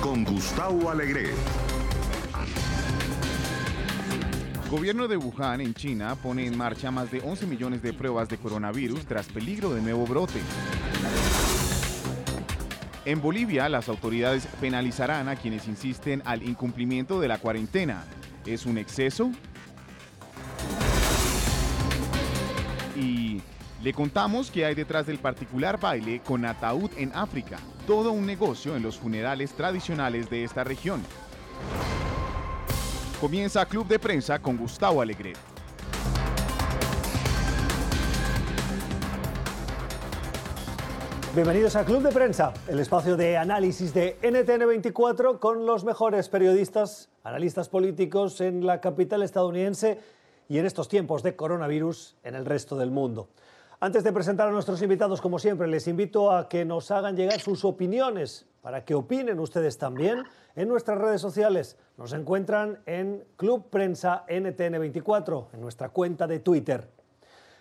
Con Gustavo Alegre. Gobierno de Wuhan en China pone en marcha más de 11 millones de pruebas de coronavirus tras peligro de nuevo brote. En Bolivia, las autoridades penalizarán a quienes insisten al incumplimiento de la cuarentena. ¿Es un exceso? Le contamos que hay detrás del particular baile con ataúd en África, todo un negocio en los funerales tradicionales de esta región. Comienza Club de Prensa con Gustavo Alegre. Bienvenidos a Club de Prensa, el espacio de análisis de NTN24 con los mejores periodistas, analistas políticos en la capital estadounidense y en estos tiempos de coronavirus en el resto del mundo. Antes de presentar a nuestros invitados, como siempre, les invito a que nos hagan llegar sus opiniones para que opinen ustedes también en nuestras redes sociales. Nos encuentran en Club Prensa NTN24, en nuestra cuenta de Twitter.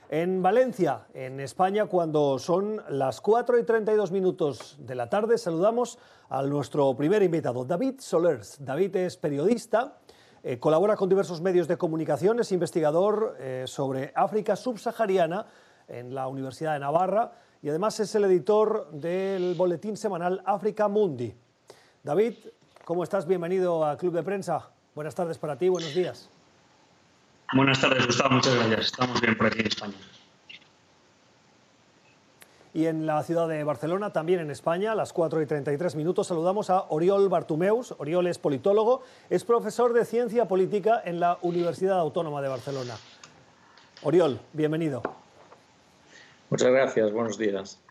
En Valencia, en España, cuando son las 4 y 32 minutos de la tarde, saludamos a nuestro primer invitado, David Solers. David es periodista, eh, colabora con diversos medios de comunicación, es investigador eh, sobre África subsahariana en la Universidad de Navarra y además es el editor del boletín semanal África Mundi. David, ¿cómo estás? Bienvenido a Club de Prensa. Buenas tardes para ti, buenos días. Buenas tardes, Gustavo, muchas gracias. Estamos bien por aquí en España. Y en la ciudad de Barcelona, también en España, a las 4 y 33 minutos, saludamos a Oriol Bartumeus. Oriol es politólogo, es profesor de Ciencia Política en la Universidad Autónoma de Barcelona. Oriol, bienvenido. Muchas gracias, buenos días.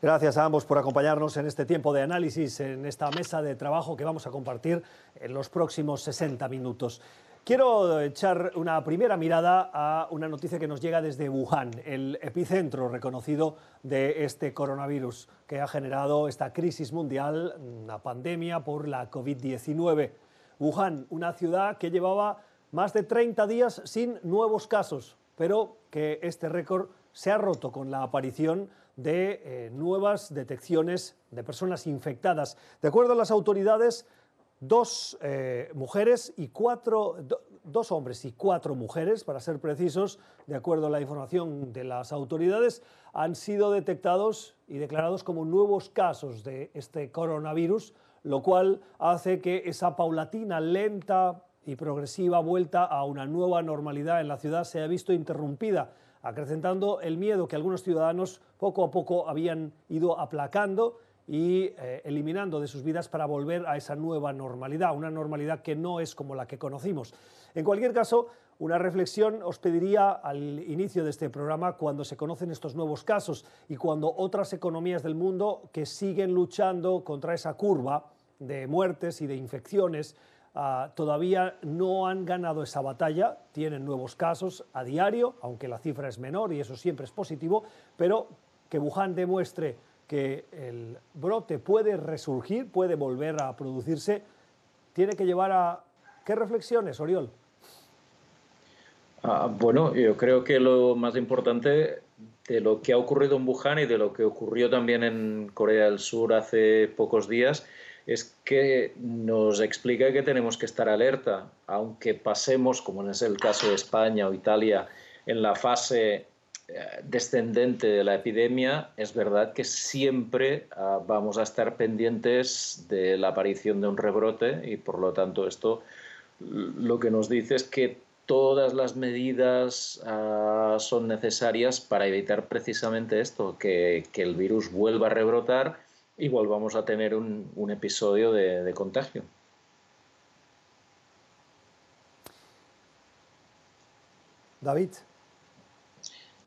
Gracias a ambos por acompañarnos en este tiempo de análisis, en esta mesa de trabajo que vamos a compartir en los próximos 60 minutos. Quiero echar una primera mirada a una noticia que nos llega desde Wuhan, el epicentro reconocido de este coronavirus que ha generado esta crisis mundial, una pandemia por la COVID-19. Wuhan, una ciudad que llevaba más de 30 días sin nuevos casos, pero que este récord se ha roto con la aparición de eh, nuevas detecciones de personas infectadas. De acuerdo a las autoridades, dos eh, mujeres y cuatro, dos hombres y cuatro mujeres, para ser precisos, de acuerdo a la información de las autoridades, han sido detectados y declarados como nuevos casos de este coronavirus, lo cual hace que esa paulatina, lenta y progresiva vuelta a una nueva normalidad en la ciudad se haya visto interrumpida acrecentando el miedo que algunos ciudadanos poco a poco habían ido aplacando y eh, eliminando de sus vidas para volver a esa nueva normalidad, una normalidad que no es como la que conocimos. En cualquier caso, una reflexión os pediría al inicio de este programa cuando se conocen estos nuevos casos y cuando otras economías del mundo que siguen luchando contra esa curva de muertes y de infecciones Ah, todavía no han ganado esa batalla, tienen nuevos casos a diario, aunque la cifra es menor y eso siempre es positivo, pero que Wuhan demuestre que el brote puede resurgir, puede volver a producirse, tiene que llevar a... ¿Qué reflexiones, Oriol? Ah, bueno, yo creo que lo más importante de lo que ha ocurrido en Wuhan y de lo que ocurrió también en Corea del Sur hace pocos días es que nos explica que tenemos que estar alerta, aunque pasemos, como es el caso de España o Italia, en la fase eh, descendente de la epidemia, es verdad que siempre ah, vamos a estar pendientes de la aparición de un rebrote y por lo tanto esto lo que nos dice es que todas las medidas ah, son necesarias para evitar precisamente esto, que el virus vuelva a rebrotar y volvamos a tener un, un episodio de, de contagio. David.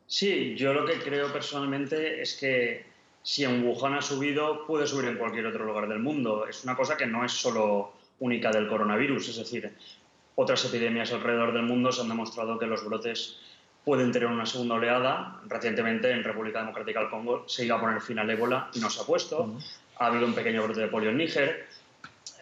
Sí, yo lo que creo personalmente es que si en Wuhan ha subido, puede subir en cualquier otro lugar del mundo. Es una cosa que no es solo única del coronavirus, es decir, otras epidemias alrededor del mundo se han demostrado que los brotes pueden tener una segunda oleada. Recientemente en República Democrática del Congo se iba a poner fin al ébola y no se ha puesto. Ha habido un pequeño brote de polio en Níger.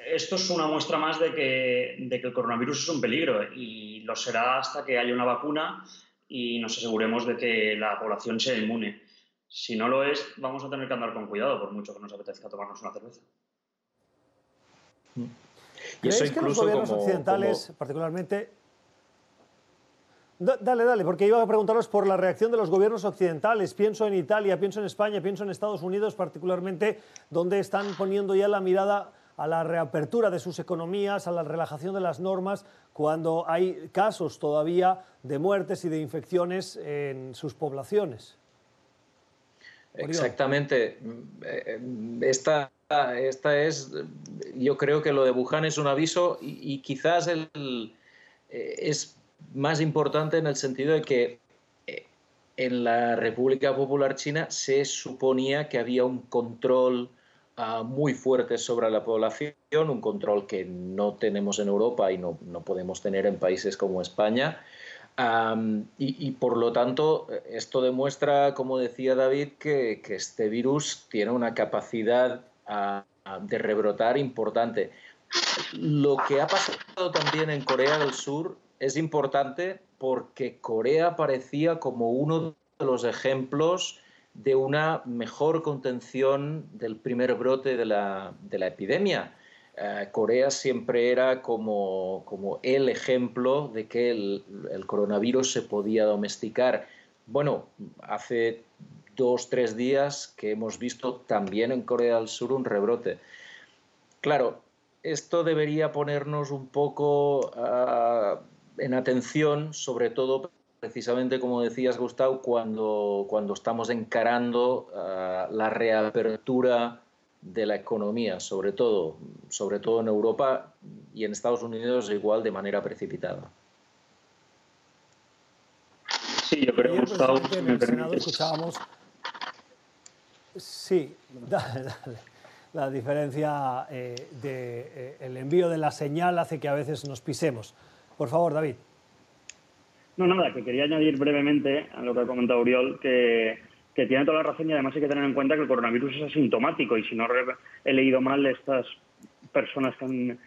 Esto es una muestra más de que, de que el coronavirus es un peligro y lo será hasta que haya una vacuna y nos aseguremos de que la población sea inmune. Si no lo es, vamos a tener que andar con cuidado, por mucho que nos apetezca tomarnos una cerveza. Y eso que los gobiernos occidentales, particularmente... Dale, dale, porque iba a preguntaros por la reacción de los gobiernos occidentales. Pienso en Italia, pienso en España, pienso en Estados Unidos particularmente, donde están poniendo ya la mirada a la reapertura de sus economías, a la relajación de las normas, cuando hay casos todavía de muertes y de infecciones en sus poblaciones. Exactamente. Eh, esta, esta es, yo creo que lo de Wuhan es un aviso y, quizás el, eh, es más importante en el sentido de que eh, en la República Popular China se suponía que había un control ah, muy fuerte sobre la población, un control que no tenemos en Europa y no, no podemos tener en países como España y, por lo tanto, esto demuestra, como decía David, que, este virus tiene una capacidad de rebrotar importante. Lo que ha pasado también en Corea del Sur es importante porque Corea parecía como uno de los ejemplos de una mejor contención del primer brote de la, de la epidemia. Eh, Corea siempre era como, como, el ejemplo de que el, coronavirus se podía domesticar. Bueno, hace dos, tres días que hemos visto también en Corea del Sur un rebrote. Claro, esto debería ponernos un poco en atención, sobre todo precisamente como decías, Gustavo, cuando, cuando estamos encarando ah, la reapertura de la economía, sobre todo, sobre todo en Europa y en Estados Unidos igual de manera precipitada. Sí, yo creo, Gustavo, si me escuchábamos... Sí, dale, dale. La diferencia eh, del de, eh, envío de la señal hace que a veces nos pisemos. Por favor, David. No, nada, que quería añadir brevemente a lo que ha comentado Uriol, que tiene toda la razón y además hay que tener en cuenta que el coronavirus es asintomático y si no he leído mal estas personas que han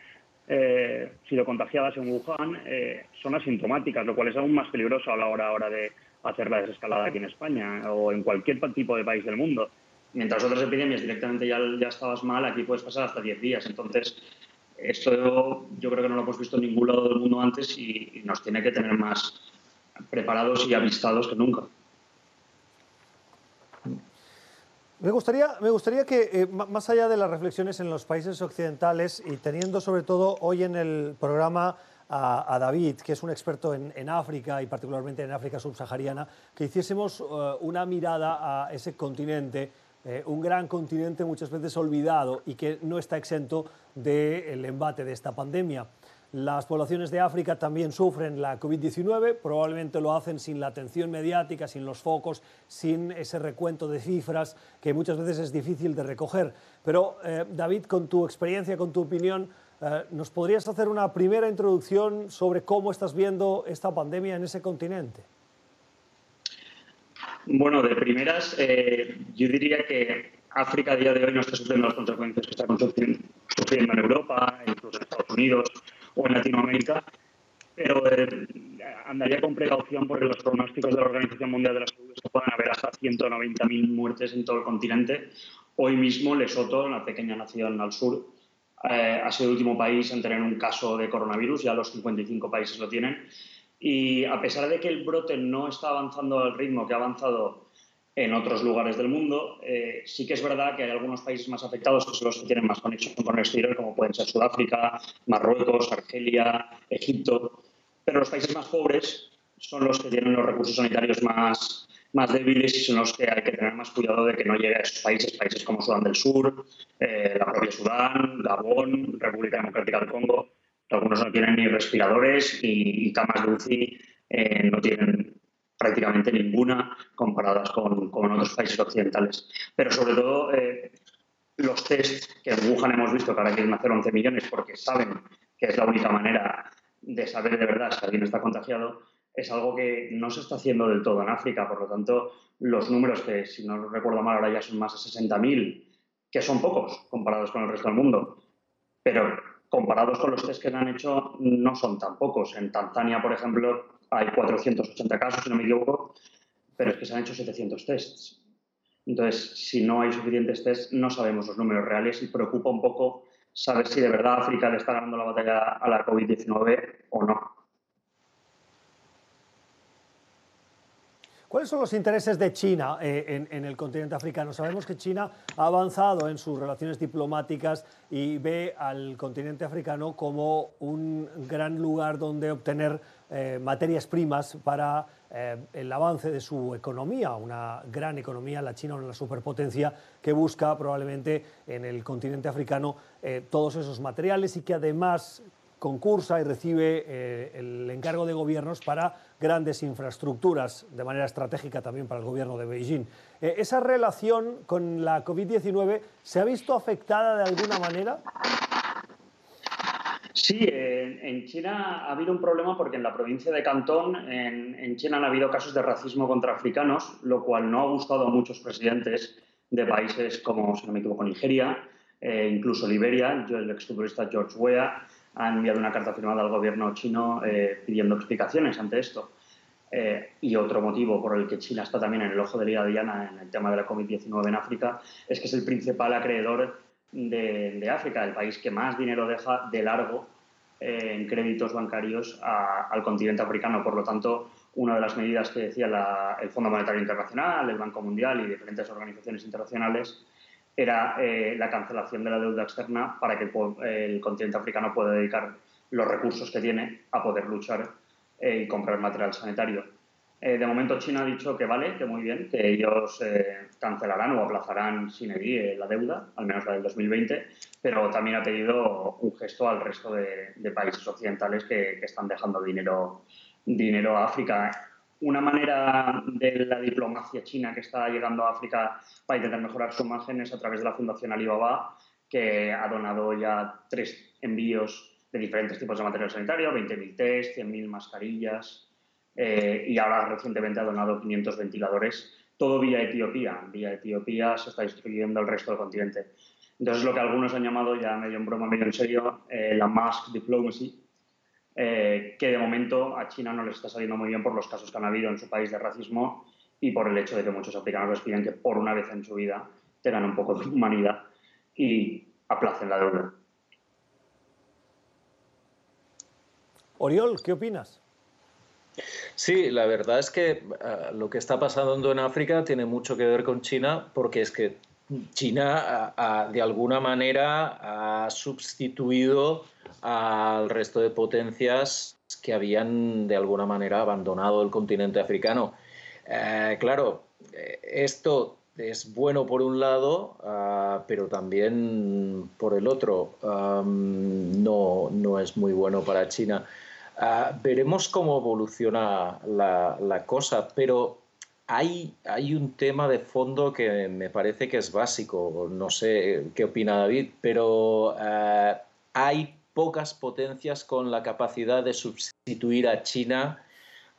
eh, sido contagiadas en Wuhan eh, son asintomáticas, lo cual es aún más peligroso a la hora de hacer la desescalada aquí en España o en cualquier tipo de país del mundo. Mientras otras epidemias directamente ya, ya estabas mal, aquí puedes pasar hasta 10 días. Entonces, esto yo creo que no lo hemos visto en ningún lado del mundo antes y nos tiene que tener más preparados y avistados que nunca. Me gustaría, me gustaría que, eh, más allá de las reflexiones en los países occidentales y teniendo sobre todo hoy en el programa a, David, que es un experto en, África y particularmente en África subsahariana, que hiciésemos eh, una mirada a ese continente, eh, un gran continente muchas veces olvidado y que no está exento del embate de esta pandemia. Las poblaciones de África también sufren la COVID-19, probablemente lo hacen sin la atención mediática, sin los focos, sin ese recuento de cifras que muchas veces es difícil de recoger. Pero, eh, David, con tu experiencia, con tu opinión, eh, ¿nos podrías hacer una primera introducción sobre cómo estás viendo esta pandemia en ese continente? Bueno, de primeras, eh, yo diría que África a día de hoy no está sufriendo las consecuencias que está sufriendo en Europa, incluso en Estados Unidos o en Latinoamérica, pero eh, andaría con precaución porque los pronósticos de la Organización Mundial de la Salud es que pueden haber hasta 190.000 muertes en todo el continente. Hoy mismo Lesoto, una pequeña nación al sur, eh, ha sido el último país en tener un caso de coronavirus, ya los 55 países lo tienen. Y a pesar de que el brote no está avanzando al ritmo que ha avanzado en otros lugares del mundo. Eh, sí que es verdad que hay algunos países más afectados que son los que tienen más conexión con el exterior, como pueden ser Sudáfrica, Marruecos, Argelia, Egipto. Pero los países más pobres son los que tienen los recursos sanitarios más, más débiles y son los que hay que tener más cuidado de que no llegue a esos países, países como Sudán del Sur, eh, la propia Sudán, Gabón, República Democrática del Congo. Algunos no tienen ni respiradores y, camas de UCI eh, no tienen prácticamente ninguna comparadas con, con otros países occidentales. Pero sobre todo eh, los test que en Wuhan hemos visto que ahora quieren hacer 11 millones porque saben que es la única manera de saber de verdad si alguien está contagiado, es algo que no se está haciendo del todo en África. Por lo tanto, los números que, si no recuerdo mal, ahora ya son más de 60.000, que son pocos comparados con el resto del mundo, pero comparados con los test que han hecho, no son tan pocos. En Tanzania, por ejemplo, hay 480 casos, si no me equivoco, pero es que se han hecho 700 tests. Entonces, si no hay suficientes test, no sabemos los números reales y preocupa un poco saber si de verdad África le está ganando la batalla a la COVID-19 o no. ¿Cuáles son los intereses de China eh, en, el continente africano? Sabemos que China ha avanzado en sus relaciones diplomáticas y ve al continente africano como un gran lugar donde obtener eh, materias primas para eh, el avance de su economía, una gran economía, la China, una superpotencia que busca probablemente en el continente africano todos esos materiales y que además concursa y recibe el encargo de gobiernos para grandes infraestructuras, de manera estratégica también para el gobierno de Beijing. Eh, ¿Esa relación con la COVID-19 se ha visto afectada de alguna manera? Sí, en, China ha habido un problema porque en la provincia de Cantón, en, China han habido casos de racismo contra africanos, lo cual no ha gustado a muchos presidentes de países como, si no me equivoco, Nigeria, eh, incluso Liberia, el exfutbolista George Weah, ha enviado una carta firmada al gobierno chino eh, pidiendo explicaciones ante esto. Eh, y otro motivo por el que China está también en el ojo de la diana en el tema de la COVID-19 en África es que es el principal acreedor de, África, el país que más dinero deja de largo eh, en créditos bancarios al continente africano. Por lo tanto, una de las medidas que decía el Fondo Monetario Internacional, el Banco Mundial y diferentes organizaciones internacionales era eh, la cancelación de la deuda externa para que el, continente africano pueda dedicar los recursos que tiene a poder luchar eh, y comprar material sanitario. Eh, de momento China ha dicho que vale, que muy bien, que ellos cancelarán o aplazarán sin edie la deuda, al menos la del 2020, pero también ha pedido un gesto al resto de, países occidentales que, están dejando dinero a África una manera de la diplomacia china que está llegando a África para intentar mejorar su imagen es a través de la Fundación Alibaba, que ha donado ya tres envíos de diferentes tipos de material sanitario, 20.000 test, 100.000 mascarillas, eh, y ahora recientemente ha donado 500 ventiladores, todo vía Etiopía. Vía Etiopía se está distribuyendo al resto del continente. Entonces, lo que algunos han llamado, ya medio en broma, medio en serio, eh, la mask diplomacy, eh, que de momento a China no les está saliendo muy bien por los casos que han habido en su país de racismo y por el hecho de que muchos africanos les piden que por una vez en su vida tengan un poco de humanidad y aplacen la deuda. Oriol, ¿qué opinas? Sí, la verdad es que eh, lo que está pasando en África tiene mucho que ver con China porque es que China de alguna manera ha sustituido al resto de potencias que habían de alguna manera abandonado el continente africano. Eh, claro, eh, esto es bueno por un lado, ah, pero también por el otro no, no, es muy bueno para China. Ah, veremos cómo evoluciona la, la cosa, pero hay, un tema de fondo que me parece que es básico. No sé qué opina David, pero eh, hay pocas potencias con la capacidad de sustituir a China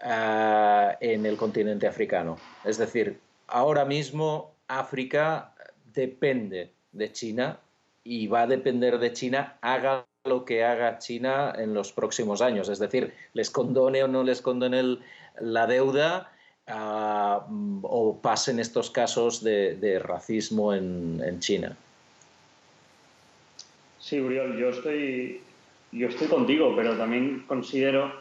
eh, en el continente africano. Es decir, ahora mismo África depende de China y va a depender de China, haga lo que haga China en los próximos años. Es decir, les condone o no les condone la deuda o pasen estos casos de, racismo en, China. Sí, Uriol, yo estoy, yo estoy contigo, pero también considero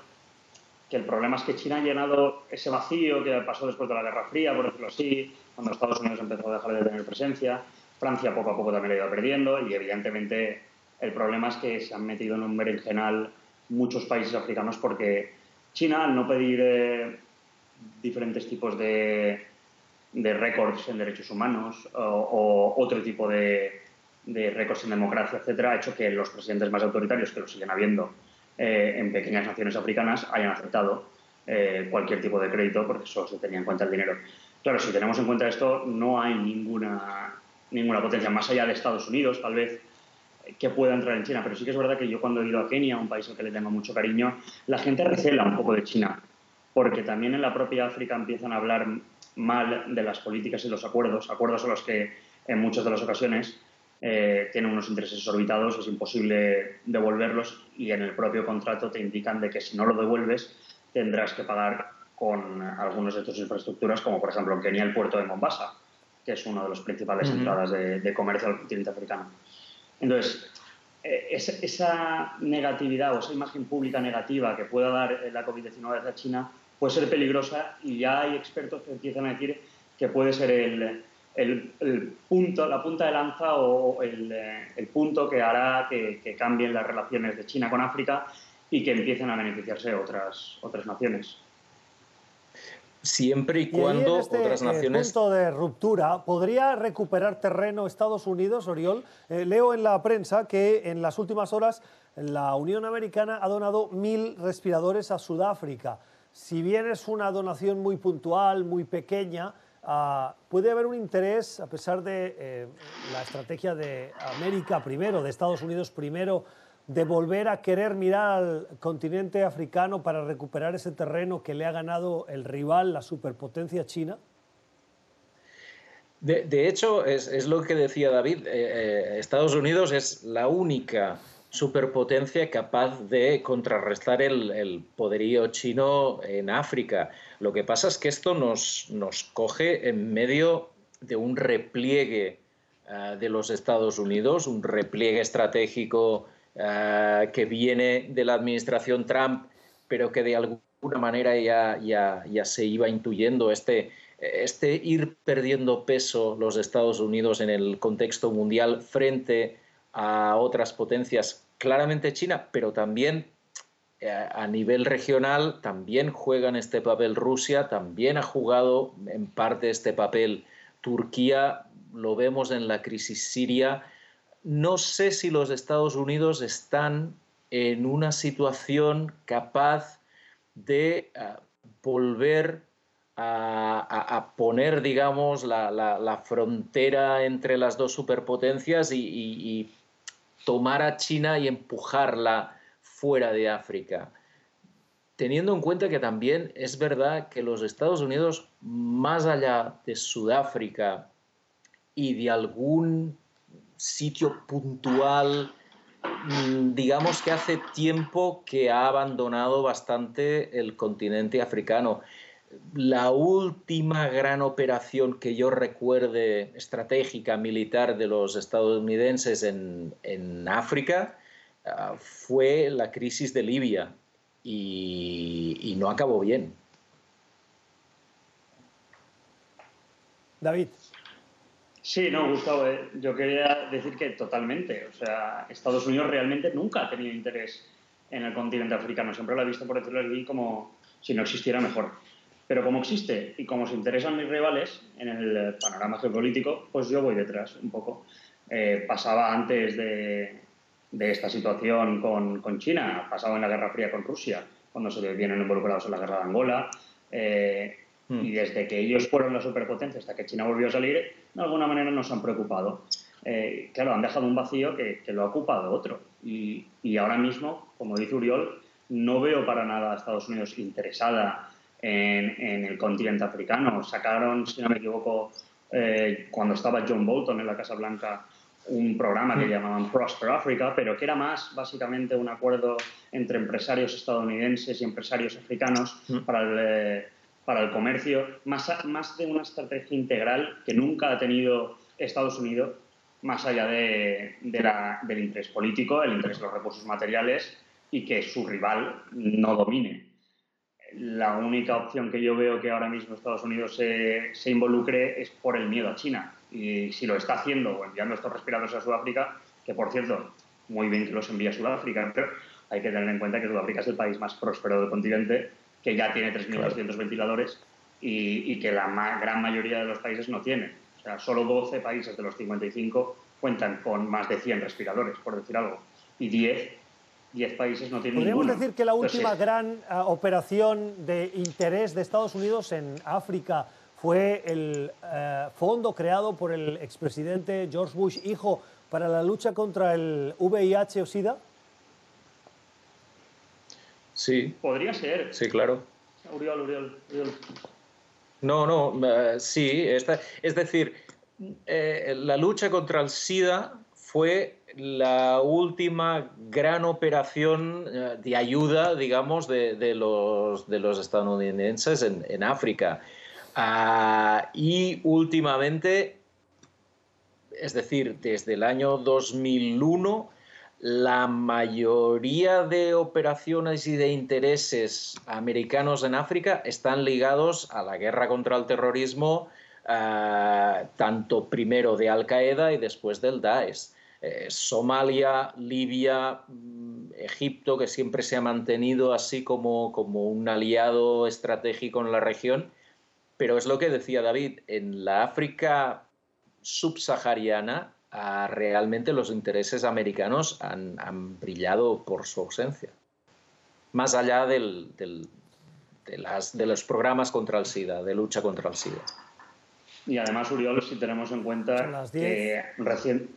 que el problema es que China ha llenado ese vacío que pasó después de la Guerra Fría, por decirlo así, cuando Estados Unidos empezó a dejar de tener presencia, Francia poco a poco también lo ido perdiendo y evidentemente el problema es que se han metido en un berenjenal muchos países africanos porque China, al no pedir eh, diferentes tipos de, de récords en derechos humanos o, otro tipo de, de récords en democracia, etcétera, ha hecho que los presidentes más autoritarios, que lo siguen habiendo eh, en pequeñas naciones africanas, hayan aceptado eh, cualquier tipo de crédito porque solo se tenía en cuenta el dinero. Claro, si tenemos en cuenta esto, no hay ninguna, ninguna potencia, más allá de Estados Unidos, tal vez, que pueda entrar en China. Pero sí que es verdad que yo cuando he ido a Kenia, un país al que le tengo mucho cariño, la gente recela un poco de China porque también en la propia África empiezan a hablar mal de las políticas y los acuerdos, acuerdos a los que en muchas de las ocasiones eh, tienen unos intereses orbitados, es imposible devolverlos y en el propio contrato te indican de que si no lo devuelves tendrás que pagar con algunas de tus infraestructuras, como por ejemplo en Kenia el puerto de Mombasa. que es una de las principales entradas de, comercio al continente africano. Entonces, eh, esa, negatividad o esa imagen pública negativa que pueda dar la COVID-19 hacia China puede ser peligrosa y ya hay expertos que empiezan a decir que puede ser el, el, punto, la punta de lanza o el, eh, el punto que hará que, que, cambien las relaciones de China con África y que empiecen a beneficiarse otras, otras naciones. Siempre y cuando este, otras eh, naciones. punto de ruptura, ¿podría recuperar terreno Estados Unidos, Oriol? Eh, leo en la prensa que en las últimas horas la Unión Americana ha donado mil respiradores a Sudáfrica. Si bien es una donación muy puntual, muy pequeña, Ah, ¿Puede haber un interés, a pesar de eh, la estrategia de América primero, de Estados Unidos primero, de volver a querer mirar al continente africano para recuperar ese terreno que le ha ganado el rival, la superpotencia china? De, hecho, es, lo que decía David, eh, eh, Estados Unidos es la única superpotencia capaz de contrarrestar el, poderío chino en África. Lo que pasa es que esto nos, nos coge en medio de un repliegue ah, de los Estados Unidos, un repliegue estratégico ah, que viene de la administración Trump, pero que de alguna manera ya, ya, ya se iba intuyendo este, este ir perdiendo peso los Estados Unidos en el contexto mundial frente a otras potencias claramente China, pero también eh, a nivel regional también juega en este papel Rusia, también ha jugado en parte este papel Turquía, lo vemos en la crisis siria. No sé si los Estados Unidos están en una situación capaz de eh, volver a, poner, digamos, la, frontera entre las dos superpotencias y tomar a China y empujarla fuera de África. Teniendo en cuenta que también es verdad que los Estados Unidos, más allá de Sudáfrica y de algún sitio puntual, mm, digamos que hace tiempo que ha abandonado bastante el continente africano la última gran operación que yo recuerde estratégica militar de los estadounidenses en, África ah, fue la crisis de Libia y, no acabó bien. David. Sí, no, Gustavo, eh, yo quería decir que totalmente. O sea, Estados Unidos realmente nunca ha tenido interés en el continente africano. Siempre lo ha visto, por decirlo así, como si no existiera mejor. Pero como existe y como se interesan mis rivales en el panorama geopolítico, pues yo voy detrás un poco. Eh, pasaba antes de, de esta situación con, con, China, pasaba en la Guerra Fría con Rusia, cuando se vienen involucrados en la Guerra de Angola. Eh, hmm. Y desde que ellos fueron la superpotencia hasta que China volvió a salir, de alguna manera nos han preocupado. Eh, claro, han dejado un vacío que, que lo ha ocupado otro. Y, y, ahora mismo, como dice Uriol, no veo para nada a Estados Unidos interesada en, el continente africano. Sacaron, si no me equivoco, eh, cuando estaba John Bolton en la Casa Blanca, un programa que mm. llamaban Prosper Africa, pero que era más básicamente un acuerdo entre empresarios estadounidenses y empresarios africanos mm. para el, eh, para el comercio, más, más de una estrategia integral que nunca ha tenido Estados Unidos, más allá de, del interés político, el interés de los recursos materiales y que su rival no domine la única opción que yo veo que ahora mismo Estados Unidos se, se, involucre es por el miedo a China. Y si lo está haciendo o enviando estos respiradores a Sudáfrica, que por cierto, muy bien que los envía a Sudáfrica, pero hay que tener en cuenta que Sudáfrica es el país más próspero del continente, que ya tiene 3.200 ventiladores y, y, que la gran mayoría de los países no tienen. O sea, solo 12 países de los 55 cuentan con más de 100 respiradores, por decir algo, y 10 10 países no tienen Podríamos decir que la última gran ah, operación de interés de Estados Unidos en África fue el eh, fondo creado por el expresidente George Bush, hijo, para la lucha contra el VIH o SIDA. Sí. Podría ser. Sí, claro. Uriol, Uriol, Uriol. No, no, eh, sí. Esta, es decir, eh, la lucha contra el SIDA fue la última gran operación eh, de ayuda, digamos, de, los, de los, estadounidenses en, África. Ah, y últimamente, es decir, desde el año 2001, la mayoría de operaciones y de intereses americanos en África están ligados a la guerra contra el terrorismo, ah, tanto primero de Al Qaeda y después del Daesh. Eh, Somalia, Libia, mm, Egipto, que siempre se ha mantenido así como, como un aliado estratégico en la región. Pero es lo que decía David, en la África subsahariana realmente los intereses americanos han, brillado por su ausencia, más allá del, de, las, de los programas contra el SIDA, de lucha contra el SIDA. Y además, Uriol, si tenemos en cuenta que recién,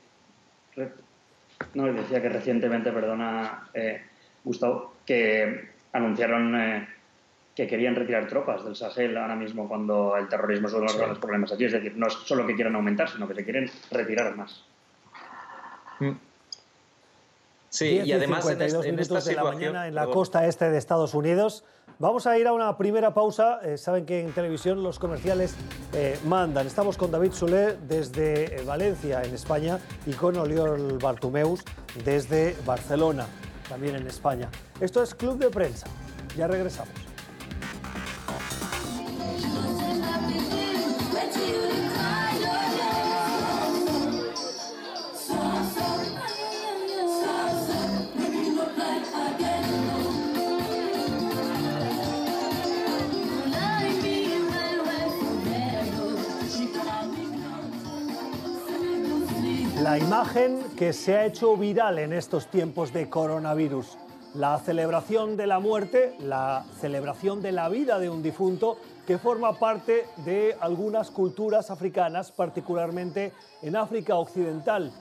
no, decía que recientemente, perdona, eh, Gustavo, que anunciaron eh, que querían retirar tropas del Sahel ahora mismo cuando el terrorismo es uno de los grandes problemas allí. Es decir, no es solo que quieran aumentar, sino que se quieren retirar más. Mm. Sí, y además en, esta de la mañana en la costa este de Estados Unidos. Vamos a ir a una primera pausa. Eh, saben que en televisión los comerciales eh, mandan. Estamos con David Soler desde eh, Valencia, en España, y con Oliol Bartumeus desde Barcelona, también en España. Esto es Club de Prensa. Ya regresamos. La imagen que se ha hecho viral en estos tiempos de coronavirus, la celebración de la muerte, la celebración de la vida de un difunto que forma parte de algunas culturas africanas, particularmente en África Occidental.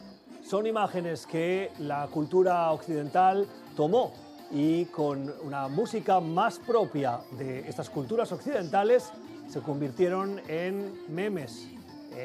Son imágenes que la cultura occidental tomó y con una música más propia de estas culturas occidentales se convirtieron en memes,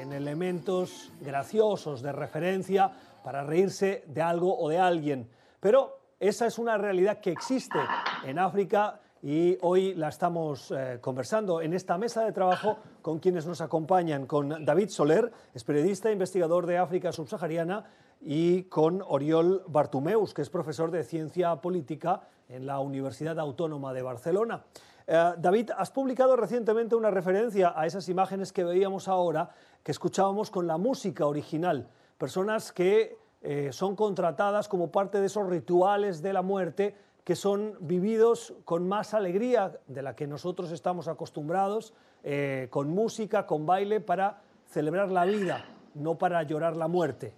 en elementos graciosos de referencia para reírse de algo o de alguien. Pero esa es una realidad que existe en África y hoy la estamos eh, conversando en esta mesa de trabajo con quienes nos acompañan, con David Soler, es periodista e investigador de África subsahariana, y con Oriol Bartumeus, que es profesor de ciencia política en la Universidad Autónoma de Barcelona. Eh, David, has publicado recientemente una referencia a esas imágenes que veíamos ahora, que escuchábamos con la música original. Personas que eh, son contratadas como parte de esos rituales de la muerte que son vividos con más alegría de la que nosotros estamos acostumbrados, eh, con música, con baile, para celebrar la vida, no para llorar la muerte.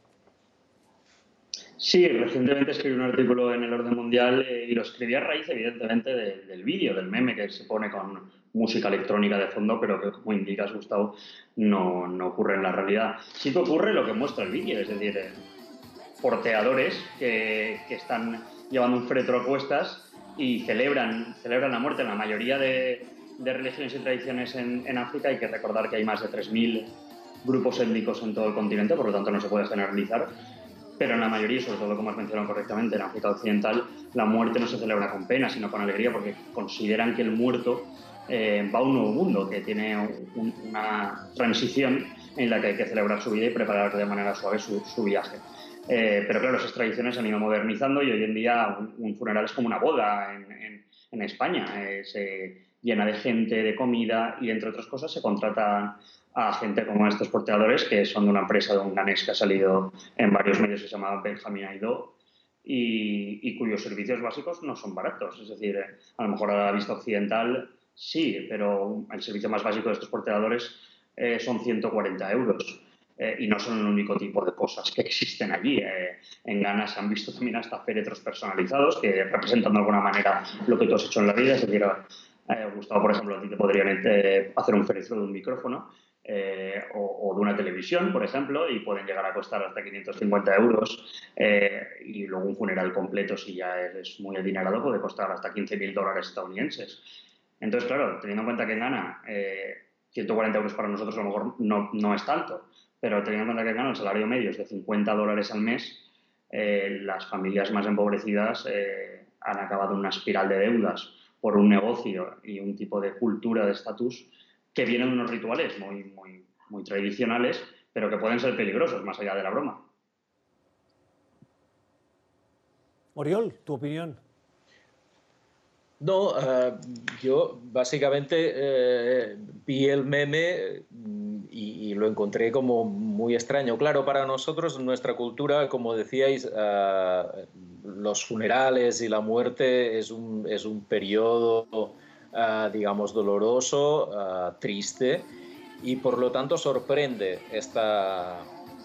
Sí, recientemente escribí un artículo en el Orden Mundial eh, y lo escribí a raíz, evidentemente, del vídeo, del meme que se pone con música electrónica de fondo, pero que, como indicas, Gustavo, no, no ocurre en la realidad. Sí que ocurre lo que muestra el vídeo, es decir, eh, porteadores que, que, están llevando un fretro a cuestas y celebran, celebran la muerte. En la mayoría de, de religiones y tradiciones en, en, África hay que recordar que hay más de 3.000 grupos étnicos en todo el continente, por lo tanto no se puede generalizar pero en la mayoría, sobre todo como has mencionado correctamente, en África Occidental, la muerte no se celebra con pena, sino con alegría, porque consideran que el muerto eh, va a un nuevo mundo, que tiene una transición en la que hay que celebrar su vida y preparar de manera suave su, viaje. Eh, pero claro, esas tradiciones se han ido modernizando y hoy en día un, funeral es como una boda en, en, España. Eh, se llena de gente, de comida y, entre otras cosas, se contrata a gente como estos porteadores que son de una empresa de un ganés que ha salido en varios medios que se llama Benjamin Aido y, cuyos servicios básicos no son baratos. Es decir, a lo mejor a la vista occidental sí, pero el servicio más básico de estos porteadores eh, son 140 euros. Eh, y no son el único tipo de cosas que existen allí. Eh, en Ghana se han visto también hasta féretros personalizados que representan de alguna manera lo que tú has hecho en la vida. Es decir, Gustavo, por ejemplo, a ti te podrían hacer un féretro de un micrófono eh, o, de una televisión, por ejemplo, y pueden llegar a costar hasta 550 euros. Eh, y luego un funeral completo, si ya es muy adinerado, puede costar hasta 15.000 dólares estadounidenses. Entonces, claro, teniendo en cuenta que gana 140 euros para nosotros a lo mejor no, no es tanto, pero teniendo en cuenta que gana el salario medio es de 50 dólares al mes, eh, las familias más empobrecidas han acabado en una espiral de deudas por un negocio y un tipo de cultura de estatus que vienen de unos rituales muy, muy, muy tradicionales, pero que pueden ser peligrosos más allá de la broma. Oriol, tu opinión. No, eh, yo básicamente eh, vi el meme mm, y, lo encontré como muy extraño. Claro, para nosotros, en nuestra cultura, como decíais, eh, los funerales y la muerte es un, es un periodo, digamos, doloroso, triste, y por lo tanto sorprende esta,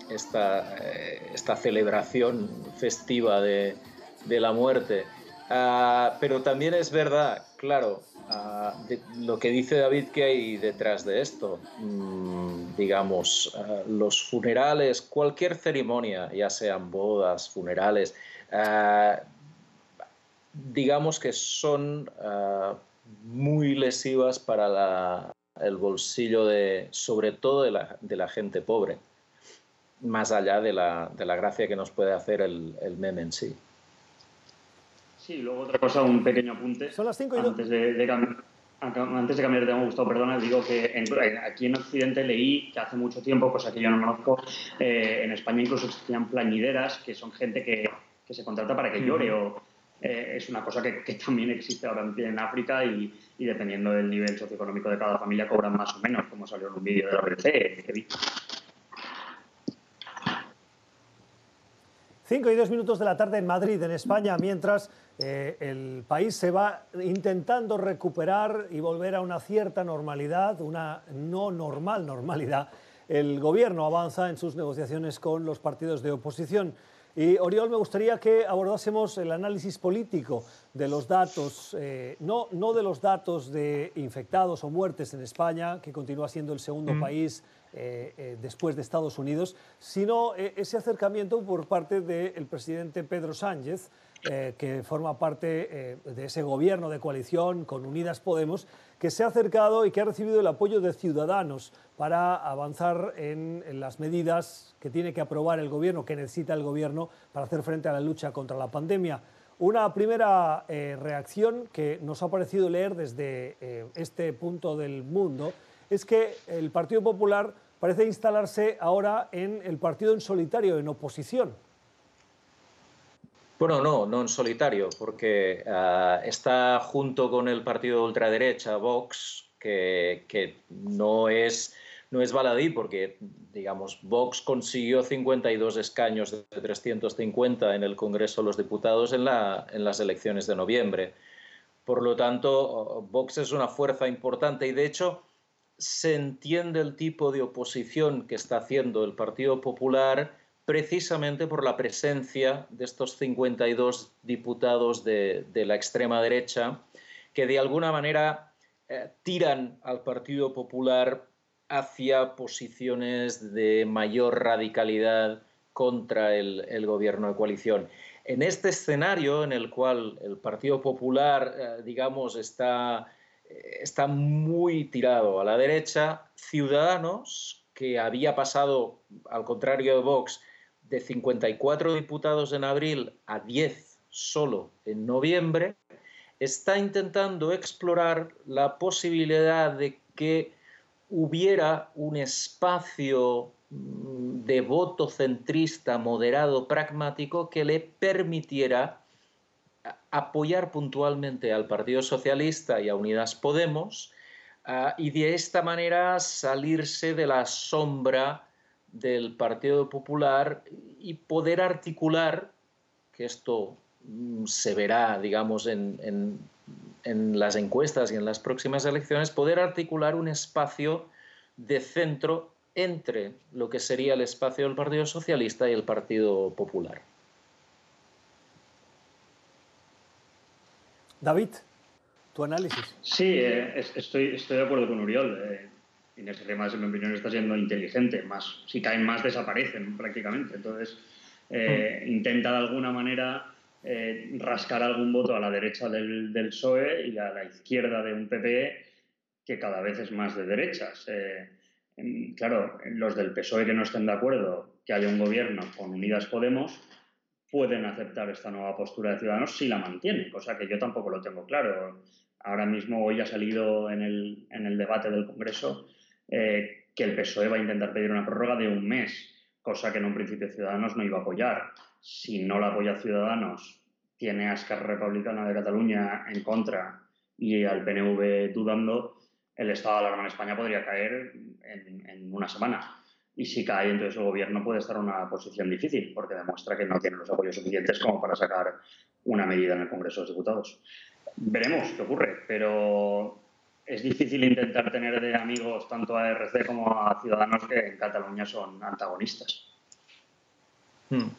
esta, esta celebración festiva de, la muerte. Pero también es verdad, claro, lo que dice David que hay detrás de esto. Mm, digamos, los funerales, cualquier ceremonia, ya sean bodas, funerales, digamos que son muy lesivas para el bolsillo de, sobre todo de la, gente pobre, más allá de la, gracia que nos puede hacer el, el meme en sí. Sí, luego otra cosa, un pequeño apunte. Son las 5 y antes de, de antes de cambiar de tema, Gustavo, perdona, digo que aquí en Occidente leí que hace mucho tiempo, cosa que yo no conozco, eh, en España incluso existían plañideras, que son gente que, que se contrata para que llore o eh, es una cosa que, también existe ahora en África y, dependiendo del nivel socioeconómico de cada familia cobran más o menos, como salió en un vídeo de la BBC que vi. 5 y 2 minutos de la tarde en Madrid, en España, mientras eh, el país se va intentando recuperar y volver a una cierta normalidad, una no normal normalidad. El gobierno avanza en sus negociaciones con los partidos de oposición. Y Oriol, me gustaría que abordásemos el análisis político de los datos, eh, no, no de los datos de infectados o muertes en España, que continúa siendo el segundo mm. país eh, eh, después de Estados Unidos, sino ese acercamiento por parte del presidente Pedro Sánchez, que forma parte de ese gobierno de coalición con Unidas Podemos, que se ha acercado y que ha recibido el apoyo de ciudadanos para avanzar en, las medidas que tiene que aprobar el gobierno, que necesita el gobierno para hacer frente a la lucha contra la pandemia. Una primera reacción que nos ha parecido leer desde este punto del mundo es que el Partido Popular parece instalarse ahora en el partido en solitario, en oposición. Bueno, no, no en solitario, porque ah, está junto con el partido de ultraderecha, Vox, que, no, es, no es baladí, porque, digamos, Vox consiguió 52 escaños de 350 en el Congreso de los Diputados en, la, en las elecciones de noviembre. Por lo tanto, Vox es una fuerza importante y, de hecho, se entiende el tipo de oposición que está haciendo el Partido Popular precisamente por la presencia de estos 52 diputados de, la extrema derecha que de alguna manera eh, tiran al Partido Popular hacia posiciones de mayor radicalidad contra el, gobierno de coalición. En este escenario en el cual el Partido Popular, eh, digamos, está está muy tirado a la derecha. Ciudadanos, que había pasado, al contrario de Vox, de 54 diputados en abril a 10 solo en noviembre, está intentando explorar la posibilidad de que hubiera un espacio mm, de voto centrista, moderado, pragmático, que le permitiera apoyar puntualmente al Partido Socialista y a Unidas Podemos ah, y de esta manera salirse de la sombra del Partido Popular y poder articular, que esto mm, se verá, digamos, en, en las encuestas y en las próximas elecciones, poder articular un espacio de centro entre lo que sería el espacio del Partido Socialista y el Partido Popular. David, tu análisis. Sí, eh, estoy, estoy de acuerdo con Uriol. Eh, Inés Remas, en mi opinión, está siendo inteligente. Más, si caen más, desaparecen prácticamente. Entonces, eh, hmm. intenta de alguna manera eh, rascar algún voto a la derecha del, del, PSOE y a la izquierda de un PP que cada vez es más de derechas. claro, los del PSOE que no estén de acuerdo que haya un gobierno con Unidas Podemos pueden aceptar esta nueva postura de Ciudadanos si la mantiene, cosa que yo tampoco lo tengo claro. ahora mismo hoy ha salido en el, en el debate del Congreso eh, que el PSOE va a intentar pedir una prórroga de un mes, cosa que en un principio Ciudadanos no iba a apoyar. Si no la apoya Ciudadanos, tiene a Esquerra Republicana de Cataluña en contra y al PNV dudando, el estado de alarma en España podría caer en, una semana. Y si cae, entonces el gobierno puede estar en una posición difícil, porque demuestra que no tiene los apoyos suficientes como para sacar una medida en el Congreso de los Diputados. Veremos qué ocurre, pero es difícil intentar tener de amigos tanto a RC como a Ciudadanos que en Cataluña son antagonistas. Hmm.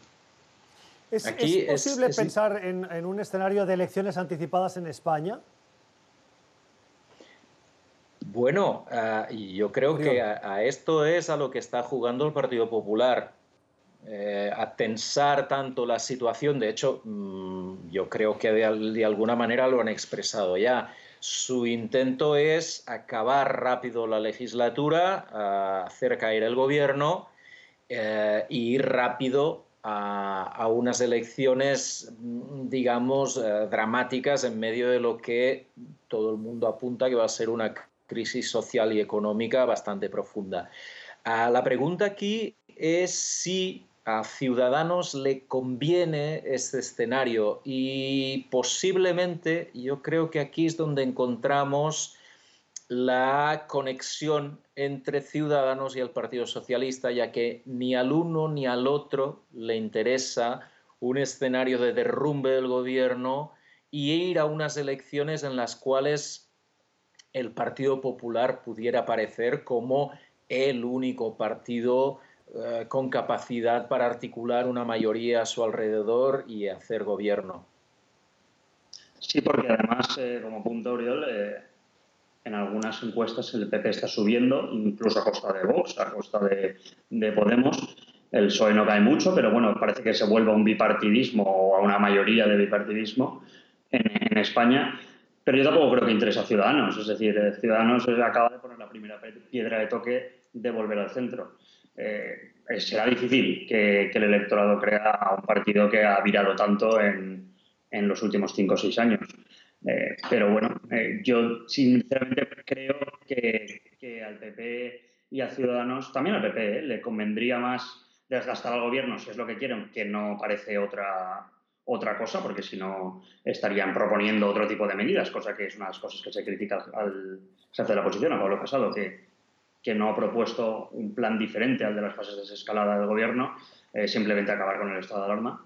¿Es, posible pensar en, un escenario de elecciones anticipadas en España? Bueno, ah, yo creo que a, esto es a lo que está jugando el Partido Popular. Eh, a tensar tanto la situación, de hecho, mm, yo creo que de, alguna manera lo han expresado ya. Su intento es acabar rápido la legislatura, hacer caer el gobierno e ir rápido a, unas elecciones, digamos, eh, dramáticas en medio de lo que todo el mundo apunta que va a ser una crisis social y económica bastante profunda. Ah, la pregunta aquí es si a Ciudadanos le conviene este escenario y posiblemente yo creo que aquí es donde encontramos la conexión entre Ciudadanos y el Partido Socialista, ya que ni al uno ni al otro le interesa un escenario de derrumbe del gobierno y ir a unas elecciones en las cuales el Partido Popular pudiera aparecer como el único partido eh, con capacidad para articular una mayoría a su alrededor y hacer gobierno. Sí, porque además, eh, como punto, Oriol, eh, en algunas encuestas el PP está subiendo, incluso a costa de Vox, a costa de, Podemos. El PSOE no cae mucho, pero bueno, parece que se vuelve a un bipartidismo o a una mayoría de bipartidismo en, España. Pero yo tampoco creo que interese a Ciudadanos. Es decir, Ciudadanos acaba de poner la primera piedra de toque de volver al centro. Eh, será difícil que, el electorado crea un partido que ha virado tanto en, los últimos cinco o seis años. Eh, pero bueno, eh, yo sinceramente creo que, al PP y a Ciudadanos, también al PP, le convendría más desgastar al gobierno, si es lo que quieren, que no parece otra, otra cosa, porque si no estarían proponiendo otro tipo de medidas, cosa que es una de las cosas que se critica al jefe de la oposición, a Pablo Casado, que que no ha propuesto un plan diferente al de las fases de desescalada del gobierno, eh, simplemente acabar con el estado de alarma.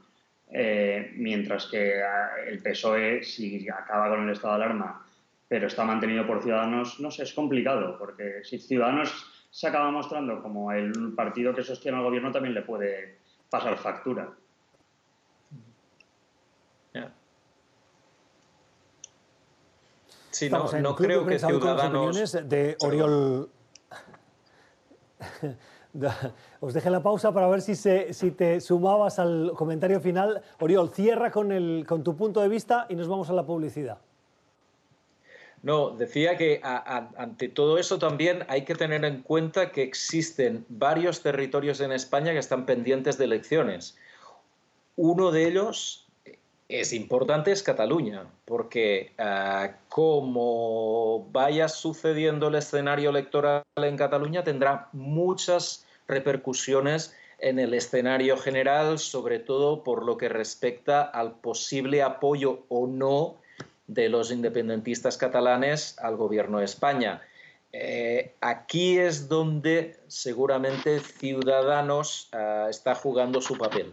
Eh, mientras que ah, el PSOE, si acaba con el estado de alarma, pero está mantenido por Ciudadanos, no sé, es complicado, porque si Ciudadanos se acaba mostrando como el partido que sostiene al gobierno, también le puede pasar factura. Sí, no, no creo que Ciudadanos... de Oriol Os dejé la pausa para ver si, te sumabas al comentario final. Oriol, cierra con tu punto de vista y nos vamos a la publicidad. No, decía que ante todo eso también hay que tener en cuenta que existen varios territorios en España que están pendientes de elecciones. Uno de ellos es importante es Cataluña, porque ah, como vaya sucediendo el escenario electoral en Cataluña tendrá muchas repercusiones en el escenario general, sobre todo por lo que respecta al posible apoyo o no de los independentistas catalanes al gobierno de España. Eh, aquí es donde seguramente Ciudadanos ah, está jugando su papel.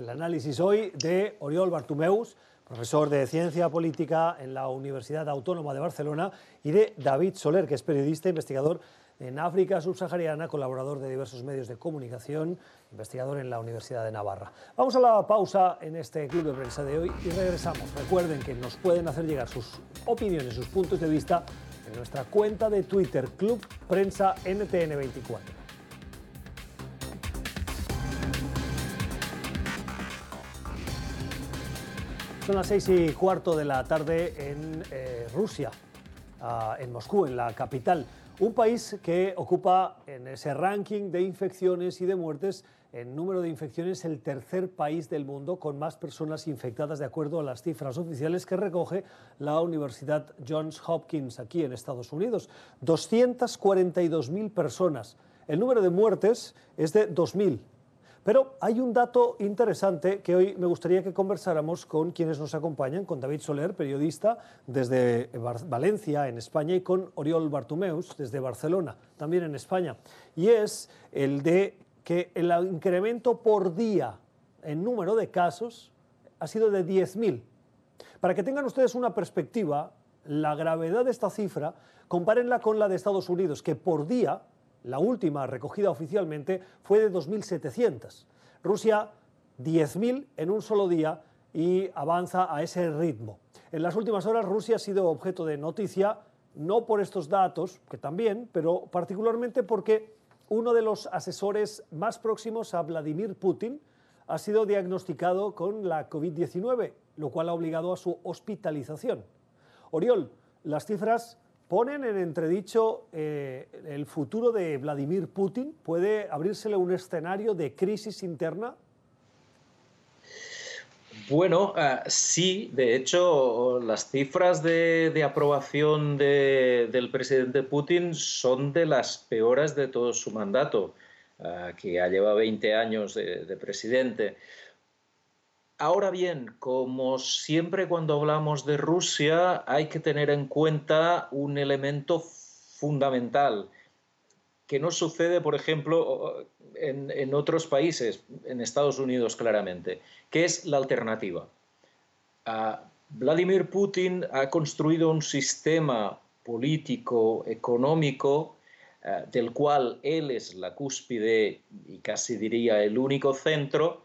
El análisis hoy de Oriol Bartumeus, profesor de Ciencia Política en la Universidad Autónoma de Barcelona, y de David Soler, que es periodista, investigador en África subsahariana, colaborador de diversos medios de comunicación, investigador en la Universidad de Navarra. Vamos a la pausa en este club de prensa de hoy y regresamos. Recuerden que nos pueden hacer llegar sus opiniones, sus puntos de vista en nuestra cuenta de Twitter, Club Prensa NTN24. Son las seis y cuarto de la tarde en eh, Rusia, ah, en Moscú, en la capital. Un país que ocupa en ese ranking de infecciones y de muertes en número de infecciones el tercer país del mundo con más personas infectadas de acuerdo a las cifras oficiales que recoge la Universidad Johns Hopkins aquí en Estados Unidos. 242.000 personas. El número de muertes es de 2.000. Pero hay un dato interesante que hoy me gustaría que conversáramos con quienes nos acompañan, con David Soler, periodista desde Valencia, en España, y con Oriol Bartumeus, desde Barcelona, también en España. Y es el de que el incremento por día en número de casos ha sido de 10.000. Para que tengan ustedes una perspectiva, la gravedad de esta cifra, compárenla con la de Estados Unidos, que por día la última recogida oficialmente fue de 2.700. Rusia, 10.000 en un solo día y avanza a ese ritmo. En las últimas horas Rusia ha sido objeto de noticia, no por estos datos, que también, pero particularmente porque uno de los asesores más próximos a Vladimir Putin ha sido diagnosticado con la COVID-19, lo cual ha obligado a su hospitalización. Oriol, las cifras ponen en entredicho eh, el futuro de Vladimir Putin? ¿Puede abrírsele un escenario de crisis interna? Bueno, uh, sí, de hecho, las cifras de, de aprobación de, del presidente Putin son de las peores de todo su mandato, uh, que ya lleva 20 años de presidente. Ahora bien, como siempre cuando hablamos de Rusia, hay que tener en cuenta un elemento fundamental que no sucede, por ejemplo, en, otros países, en Estados Unidos claramente, que es la alternativa. Vladimir Putin ha construido un sistema político, económico, ah, del cual él es la cúspide y casi diría el único centro,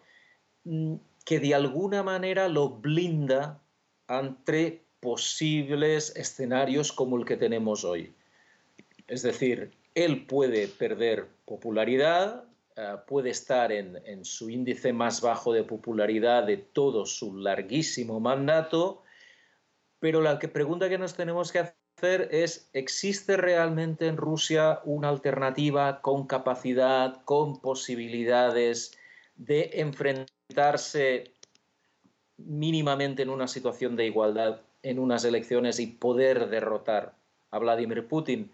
mm, que de alguna manera lo blinda ante posibles escenarios como el que tenemos hoy. Es decir, él puede perder popularidad, eh, puede estar en, su índice más bajo de popularidad de todo su larguísimo mandato, pero la que pregunta que nos tenemos que hacer es, ¿existe realmente en Rusia una alternativa con capacidad, con posibilidades de enfrentar darse mínimamente en una situación de igualdad en unas elecciones y poder derrotar a Vladimir Putin,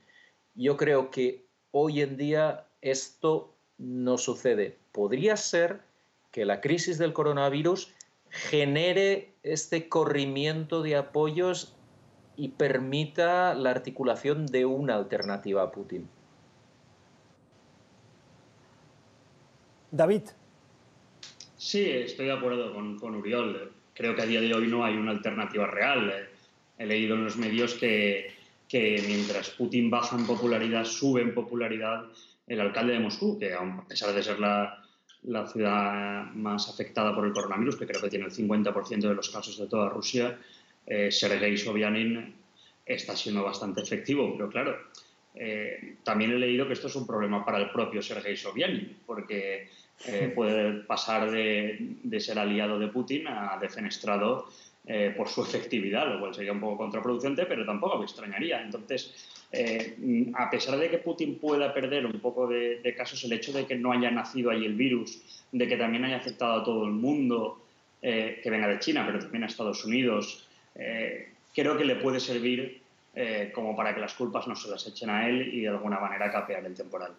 yo creo que hoy en día esto no sucede. Podría ser que la crisis del coronavirus genere este corrimiento de apoyos y permita la articulación de una alternativa a Putin. David, Sí, estoy de acuerdo con, con, Uriol. Creo que a día de hoy no hay una alternativa real. He leído en los medios que, que mientras Putin baja en popularidad, sube en popularidad el alcalde de Moscú, que a pesar de ser la, la ciudad más afectada por el coronavirus, que creo que tiene el 50% de los casos de toda Rusia, eh, Sergei Sobyanin está siendo bastante efectivo, pero claro, eh, también he leído que esto es un problema para el propio Sergei Sobyanin, porque eh, puede pasar de, de, ser aliado de Putin a defenestrado eh, por su efectividad, lo cual sería un poco contraproducente, pero tampoco me extrañaría. Entonces, eh, a pesar de que Putin pueda perder un poco de, de, casos, el hecho de que no haya nacido ahí el virus, de que también haya afectado a todo el mundo, eh, que venga de China, pero también a Estados Unidos, creo que le puede servir como para que las culpas no se las echen a él y de alguna manera capear el temporal.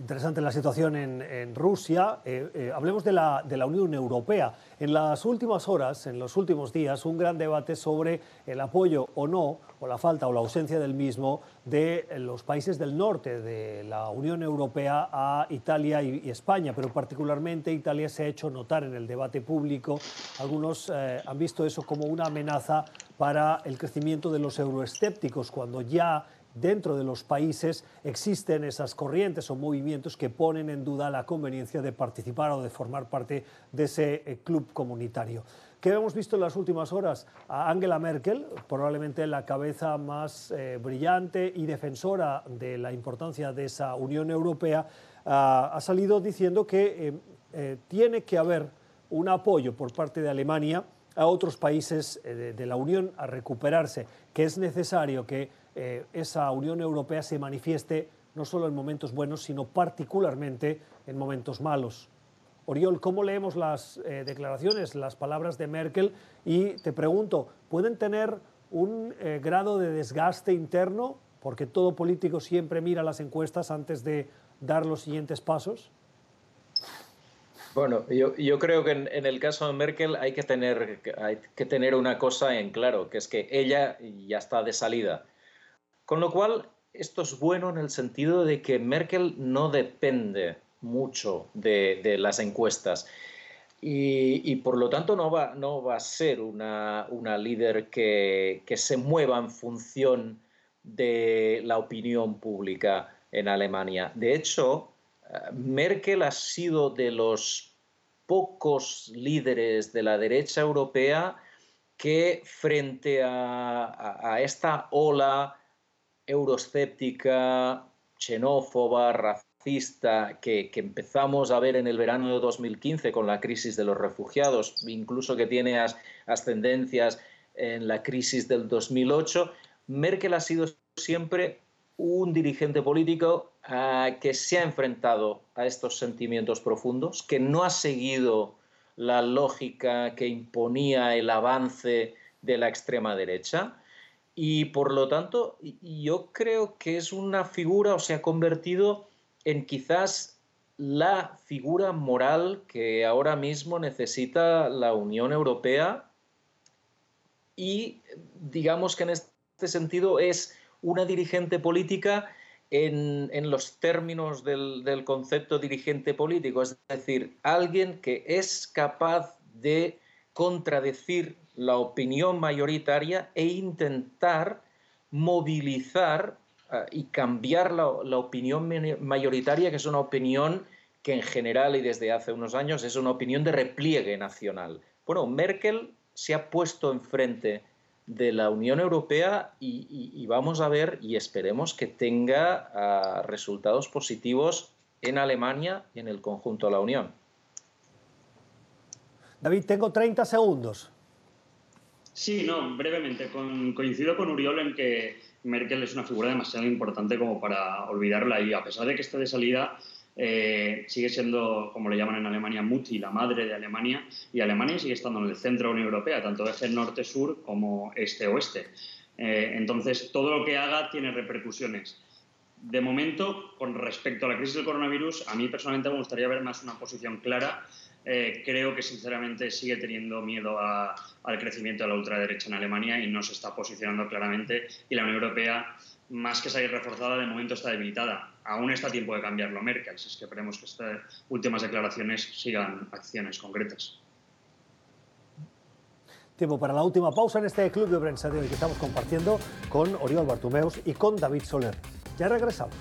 Interesante la situación en, Rusia. Eh, eh, hablemos de la, Unión Europea. En las últimas horas, en los últimos días, un gran debate sobre el apoyo o no, o la falta o la ausencia del mismo, de los países del norte de la Unión Europea a Italia y, y España, pero particularmente Italia se ha hecho notar en el debate público. Algunos eh, han visto eso como una amenaza para el crecimiento de los euroescépticos, cuando ya dentro de los países existen esas corrientes o movimientos que ponen en duda la conveniencia de participar o de formar parte de ese eh, club comunitario. ¿Qué hemos visto en las últimas horas? A Angela Merkel, probablemente la cabeza más eh, brillante y defensora de la importancia de esa Unión Europea, uh, ha salido diciendo que eh, tiene que haber un apoyo por parte de Alemania a otros países eh, de, la Unión a recuperarse, que es necesario que eh, esa Unión Europea se manifieste no solo en momentos buenos, sino particularmente en momentos malos. Oriol, ¿cómo leemos las eh, declaraciones, las palabras de Merkel? Y te pregunto, ¿pueden tener un grado de desgaste interno? Porque todo político siempre mira las encuestas antes de dar los siguientes pasos. Bueno, yo, creo que en, el caso de Merkel hay que, tener, hay que tener una cosa en claro, que es que ella ya está de salida. Con lo cual, esto es bueno en el sentido de que Merkel no depende mucho de, las encuestas. Y, por lo tanto no va, no va a ser una, líder que, que, se mueva en función de la opinión pública en Alemania. De hecho, Merkel ha sido de los pocos líderes de la derecha europea que frente a, esta ola euroscéptica, xenófoba, racista, que, empezamos a ver en el verano de 2015 con la crisis de los refugiados, incluso que tiene ascendencias en la crisis del 2008, Merkel ha sido siempre un dirigente político ah, que se ha enfrentado a estos sentimientos profundos, que no ha seguido la lógica que imponía el avance de la extrema derecha. Y por lo tanto, yo creo que es una figura o se ha convertido en quizás la figura moral que ahora mismo necesita la Unión Europea y digamos que en este sentido es una dirigente política en, los términos del, del, concepto dirigente político, es decir, alguien que es capaz de contradecir la opinión mayoritaria e intentar movilizar eh, y cambiar la, la opinión mayoritaria, que es una opinión que en general y desde hace unos años es una opinión de repliegue nacional. Bueno, Merkel se ha puesto enfrente de la Unión Europea y, vamos a ver y esperemos que tenga ah, resultados positivos en Alemania y en el conjunto de la Unión. David, tengo 30 segundos. Sí, no, brevemente. coincido con Uriol en que Merkel es una figura demasiado importante como para olvidarla y a pesar de que esté de salida, eh, sigue siendo, como le llaman en Alemania, Mutti, la madre de Alemania, y Alemania sigue estando en el centro de la Unión Europea, tanto eje norte-sur como este-oeste. Eh, entonces, todo lo que haga tiene repercusiones. De momento, con respecto a la crisis del coronavirus, a mí personalmente me gustaría ver más una posición clara. Eh, creo que sinceramente sigue teniendo miedo al crecimiento de la ultraderecha en Alemania y no se está posicionando claramente. Y la Unión Europea más que salir reforzada, de momento está debilitada. Aún está tiempo de cambiarlo Merkel, si es que esperemos que estas últimas declaraciones sigan acciones concretas. Tiempo para la última pausa en este club de prensa de hoy que estamos compartiendo con Oriol Bartumeus y con David Soler. Ya regresamos.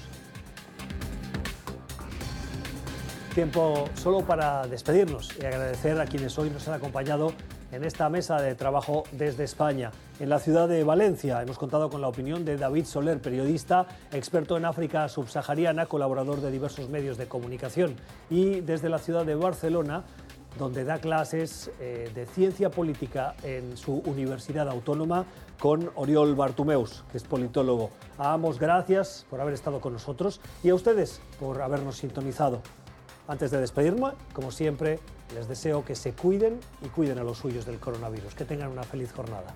Tiempo solo para despedirnos y agradecer a quienes hoy nos han acompañado en esta mesa de trabajo desde España. En la ciudad de Valencia hemos contado con la opinión de David Soler, periodista, experto en África subsahariana, colaborador de diversos medios de comunicación. Y desde la ciudad de Barcelona, donde da clases eh, de ciencia política en su Universidad Autónoma, con Oriol Bartumeus, que es politólogo. A ambos gracias por haber estado con nosotros y a ustedes por habernos sintonizado. Antes de despedirme, como siempre, les deseo que se cuiden y cuiden a los suyos del coronavirus. Que tengan una feliz jornada.